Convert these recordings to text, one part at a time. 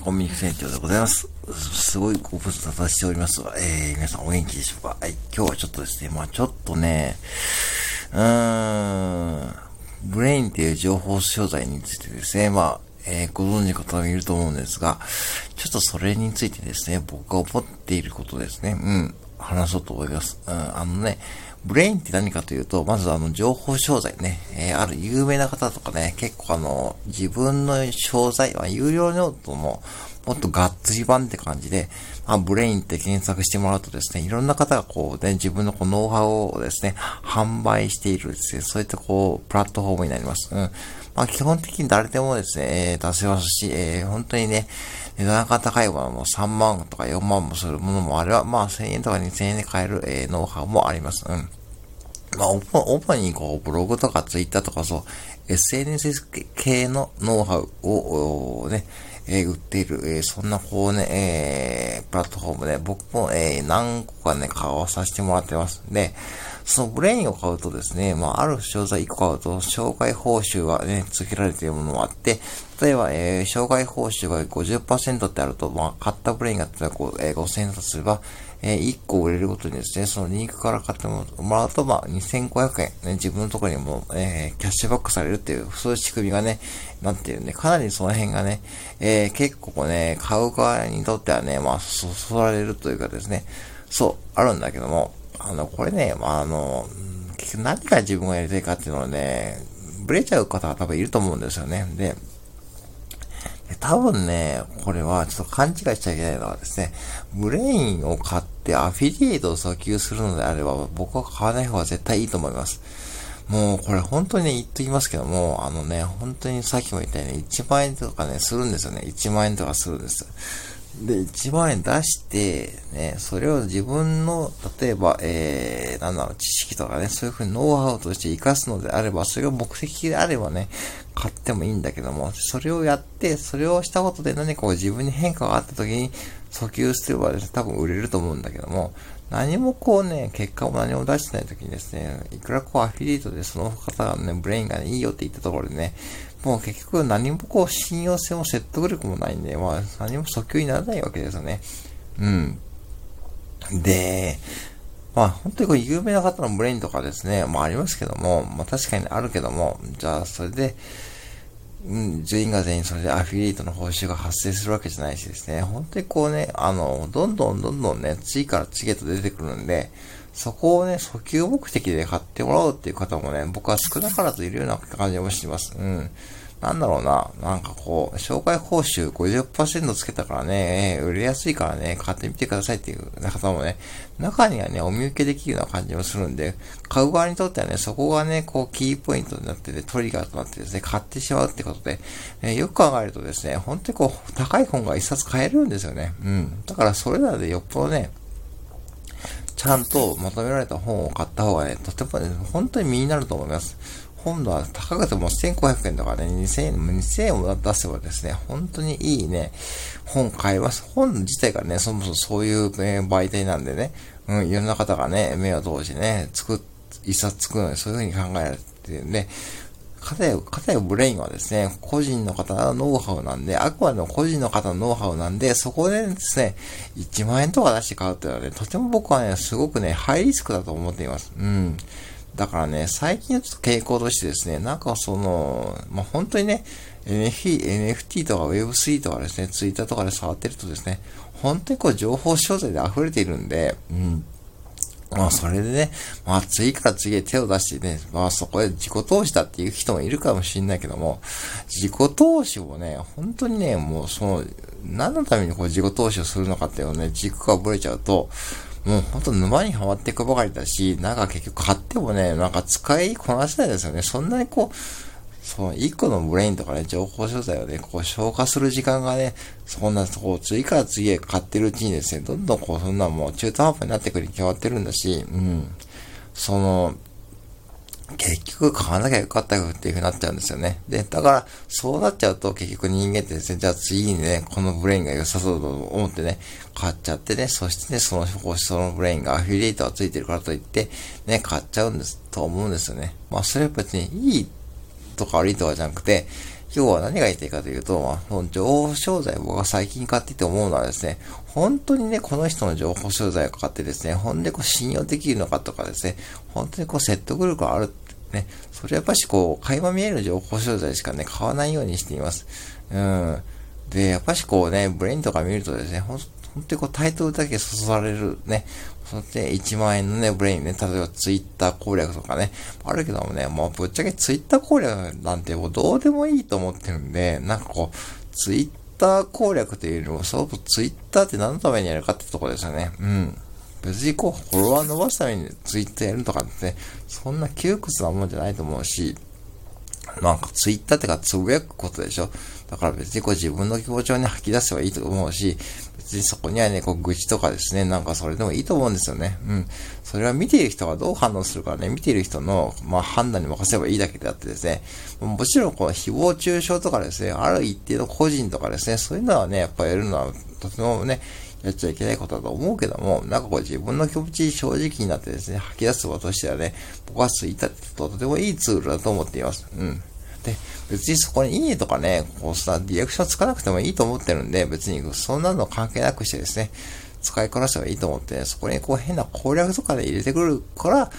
コンビニ船長でございます。すごいご無沙汰しております。が、えー、皆さんお元気でしょうか？はい、今日はちょっとですね、まあちょっとね、うーん、 Brain っていう情報商材についてですね、まあ、えー、ご存知の方もいると思うんですが、ちょっとそれについてですね、僕が思っていることですね、うん、話そうと思います。うん、あのね、 Brain って何かというと、まずあの、情報商材ね、えー、ある有名な方とかね、結構あの、自分の商材は有料ノートのもっとがっつり版って感じで、まあ、ブレインって検索してもらうとですね、いろんな方がこうね、自分のこうノウハウをですね、販売しているですね、そういったこう、プラットフォームになります。うん。まあ、基本的に誰でもですね、え、出せますし、えー、本当にね、値段が高いものも3万とか4万もするものもあれば、まあ1000円とか2000円で買える、えー、ノウハウもあります。うん。まあ、主にこう、ブログとかツイッターとかそう、SNS 系のノウハウをね、えー、売っている、えー、そんなこうね、えー、プラットフォームで僕も、え、何個かね、買わさせてもらってますんで、その Brain を買うとですね、まあ、ある商材1個買うと、紹介報酬がね、付けられているものもあって、例えば、えー、紹介報酬が50%ってあると、まあ、買った Brain が例えばこう、えー、5000円とすれば、えー、1個売れるごとにですね、そのリンクから買ってもらうと、まあ、2500円、ね、自分のところにも、えー、キャッシュバックされるっていう、そういう仕組みがね、なっているんで、かなりその辺がね、えー、結構ね、買う側にとってはね、まあ、そそられるというかですね、そう、あるんだけども、あの、これね、まあ、の、何が自分がやりたいかっていうのはね、ブレちゃう方は多分いると思うんですよね。で、多分ね、これはちょっと勘違いしちゃいけないのはですね、ブレインを買ってアフィリエイトを訴求するのであれば、僕は買わない方が絶対いいと思います。もうこれ本当に、言っときますけども、あのね、本当にさっきも言ったように1万円とかね、するんですよね。1万円とかするんです。で、1万円出して、ね、それを自分の、例えば、えー、なんだろう、知識とかね、そういうふうにノウハウとして活かすのであれば、それが目的であればね、買ってもいいんだけども、それをやって、それをしたことで何かこう自分に変化があった時に、訴求すればですね、多分売れると思うんだけども、何もこうね、結果を何も出してない時にですね、いくらこうアフィリエイトでその方がね、 Brain がね、いいよって言ったところでね、もう結局何もこう信用性も説得力もないんで、まあ何も訴求にならないわけですよね。うん。で、まあ本当にこう有名な方の Brain とかですね、まあありますけども、まあ確かにあるけども、じゃあそれで、うん、全員が全員それでアフィリエイトの報酬が発生するわけじゃないしですね、本当にこうね、あの、どんどんどんどんね、次から次へと出てくるんで、そこをね、訴求目的で買ってもらおうっていう方もね、僕は少なからずいるような感じもしてます。うん。なんだろうな、なんかこう、紹介報酬50%つけたからね、売れやすいからね、買ってみてくださいっていう方もね、中にはね、お見受けできるような感じもするんで、買う側にとってはね、そこがね、こう、キーポイントになってて、トリガーとなってですね、買ってしまうってことで、え、よく考えるとですね、本当にこう、高い本が一冊買えるんですよね。うん。だからそれらでよっぽどね、ちゃんとまとめられた本を買った方がね、とてもね、本当に身になると思います。本は高くても1500円とかね、2000円、2000円を出せばですね、本当にいいね、本買えます。本自体がね、そもそもそういう、ね、媒体なんでね、うん、いろんな方がね、目を通してね、作、一冊作るのにそういう風に考えられてるんで、かたや、かたやブレインはですね、個人の方のノウハウなんで、あくまでも個人の方のノウハウなんで、そこでですね、1万円とか出して買うっていうのはね、とても僕はね、すごくね、ハイリスクだと思っています。うん。だからね、最近ちょっと傾向としてですね、なんかその、まあ、本当にね、NFT, NFT とか Web3 とかですね、Twitter とかで触ってるとですね、本当にこう情報商材で溢れているんで、うん。まあ、それでね、まあ、次から次へ手を出してね、まあ、そこで自己投資だっていう人もいるかもしれないけども、自己投資をね、本当にね、もう、その、何のためにこう自己投資をするのかっていうのをね、軸がぶれちゃうと、もうほんと沼にはまっていくばかりだし、なんか結局買ってもね、なんか使いこなせないですよね。そんなにこう、その、一個のブレインとかね、情報所在をね、こう消化する時間がね、そんな、こう、次から次へ買ってるうちにですね、どんどんこう、そんなもう中途半端になってくるに決まってるんだし、うん。その、結局買わなきゃよかったよっていう風になっちゃうんですよね。で、だから、そうなっちゃうと結局人間ってですね、じゃあ次にね、この Brain が良さそうだと思ってね、買っちゃってね、そしてね、その、その Brain がアフィリエイトがついてるからといって、ね、買っちゃうんです、と思うんですよね。まあ、それは別にいいとか悪いとかじゃなくて、今日は何が言いたいかというと、まあ、その情報商材僕が最近買ってて思うのはですね、本当にね、この人の情報商材を買ってですね、ほんでこう信用できるのかとかですね、本当にこう説得力があるね、それやっぱしこう、垣間見える情報商材しかね、買わないようにしています。うん。で、やっぱしこうね、 Brain とか見るとですね、ほん本当にこうタイトルだけそそられるね、そして1万円のね、 Brain ね、例えばツイッター攻略とかね、あるけどもね、もうぶっちゃけツイッター攻略なんてもうどうでもいいと思ってるんで、なんかこう、ツイッター攻略というよりも、そうツイッターって何のためにやるかってとこですよね。うん。別にこう、フォロワー伸ばすためにツイッターやるとかってね、そんな窮屈なもんじゃないと思うし、なんかツイッターってかつぶやくことでしょ？だから別にこう自分の気持ちをね、吐き出せばいいと思うし、別にそこにはね、こう愚痴とかですね、なんかそれでもいいと思うんですよね。うん。それは見ている人がどう反応するかね、見ている人の、まあ判断に任せればいいだけであってですね、もちろんこの誹謗中傷とかですね、ある一定の個人とかですね、そういうのはね、やっぱやるのはとてもね、やっちゃいけないことだと思うけども、なんかこう自分の気持ち正直になってですね、吐き出す場としてはね、僕はツイッターってとてもいいツールだと思っています。うん。で、別にそこにいいとかね、こうさ、リアクションつかなくてもいいと思ってるんで、別にそんなの関係なくしてですね、使いこなせばいいと思って、ね、そこにこう変な攻略とかで入れてくるから、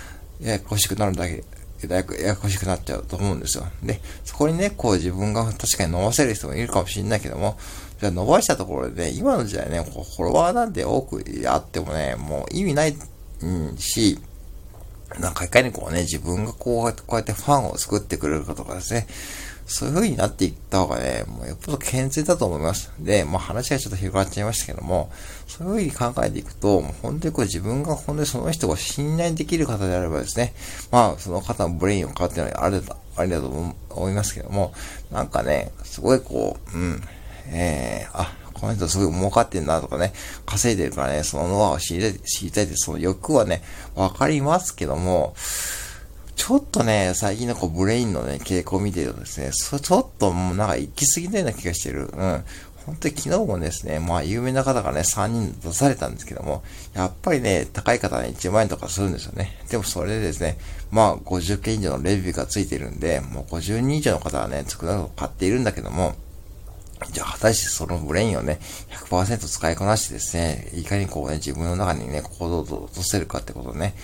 ややこしくなるだけ、ややややこしくなっちゃうと思うんですよ。で、そこにね、こう自分が確かに飲ませる人もいるかもしれないけども、じゃ伸ばしたところで、ね、今の時代ね、フォロワーなんて多くあってもね、もう意味ない、うん、し、なんかいかにこうね、自分がこうやって、こうやってファンを作ってくれるかとかですね、そういう風になっていった方がね、もうよっぽど健全だと思います。で、まあ話がちょっと広がっちゃいましたけども、そういう風に考えていくと、もう本当にこう自分が本当にその人が信頼できる方であればですね、まあその方の Brain を買うっていうのはあれだ、あれだと思いますけども、なんかね、すごいこう、うん、えー、あ、この人すごい儲かってんなとかね、稼いでるからね、そのノウハウを知りたい、知りたいって、その欲はね、わかりますけども、ちょっとね、最近のこう Brain のね、傾向を見てるとですね、そちょっともうなんか行き過ぎたような気がしてる。うん。本当に昨日もですね、まあ有名な方がね、3人出されたんですけども、やっぱりね、高い方は、ね、1万円とかするんですよね。でもそれでですね、まあ50件以上のレビューがついてるんで、もう50人以上の方はね、少なく買っているんだけども、対、してそのブレインをね、100%使いこなしてですね、いかにこうね、自分の中にね、行動を落とせるかってことね、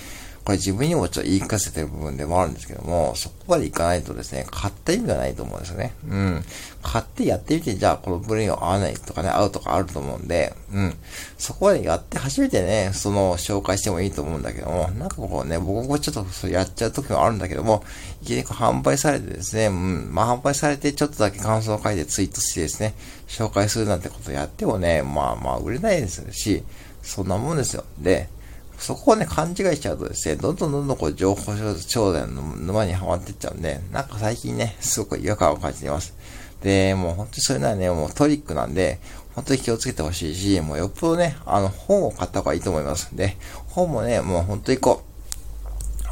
これ自分にもちょっと言い聞かせてる部分でもあるんですけども、そこまでいかないとですね、買った意味がないと思うんですよね。うん。買ってやってみて、じゃあこのブレインは合わないとかね、合うとかあると思うんで、うん。そこまでやって初めてね、その紹介してもいいと思うんだけども、なんかこうね、僕もちょっとそやっちゃう時もあるんだけども、いきなり販売されてですね、うん。まあ販売されてちょっとだけ感想を書いてツイートしてですね、紹介するなんてことやってもね、まあまあ売れないですし、そんなもんですよ。で、そこをね、勘違いしちゃうとですね、どんどんどんどんこう、情報商材の沼にはまっていっちゃうんで、なんか最近ね、すごく違和感を感じています。で、もう本当にそういうのはね、もうトリックなんで、本当に気をつけてほしいし、もうよっぽどね、あの、本を買った方がいいと思いますん。で、本もね、もう本当にこ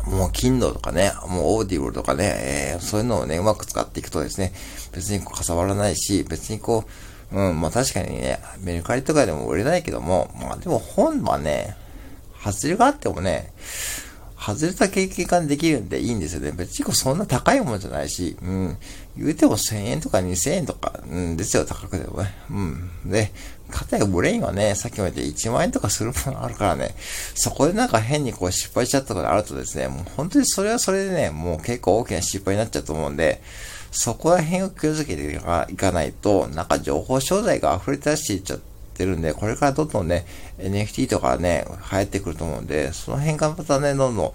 う、もう Kindle とかね、もう Audible とかね、えー、そういうのをね、うまく使っていくとですね、別にこう、かさばらないし、別にこう、うん、まあ確かにね、メルカリとかでも売れないけども、まあでも本はね、外れがあってもね、外れた経験ができるんでいいんですよね。別にそんな高いもんじゃないし、うん。言うても1000円とか2000円とか、うんですよ、高くてもね。うん。で、かたやブレインはね、さっきも言って1万円とかするものあるからね、そこでなんか変にこう失敗しちゃったことあるとですね、もう本当にそれはそれでね、もう結構大きな失敗になっちゃうと思うんで、そこら辺を気をつけていかないと、なんか情報商材が溢れ出していっちゃって、ってるんで、これからどんどんね、NFT とかね、流行ってくると思うんで、その辺がまたね、どんどん、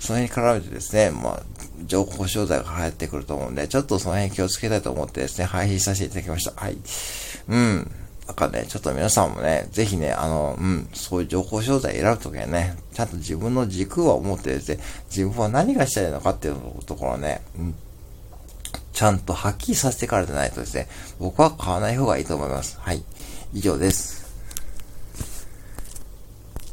その辺に絡めてですね、まあ、情報商材が流行ってくると思うんで、ちょっとその辺気をつけたいと思ってですね、配信させていただきました。はい。うん。なんかね、ちょっと皆さんもね、ぜひね、あの、うん、そういう情報商材選ぶときはね、ちゃんと自分の軸を持ってですね、自分は何がしたいのかっていうところをね、うん、ちゃんとはっきりさせてからでないとですね、僕は買わない方がいいと思います。はい。以上です。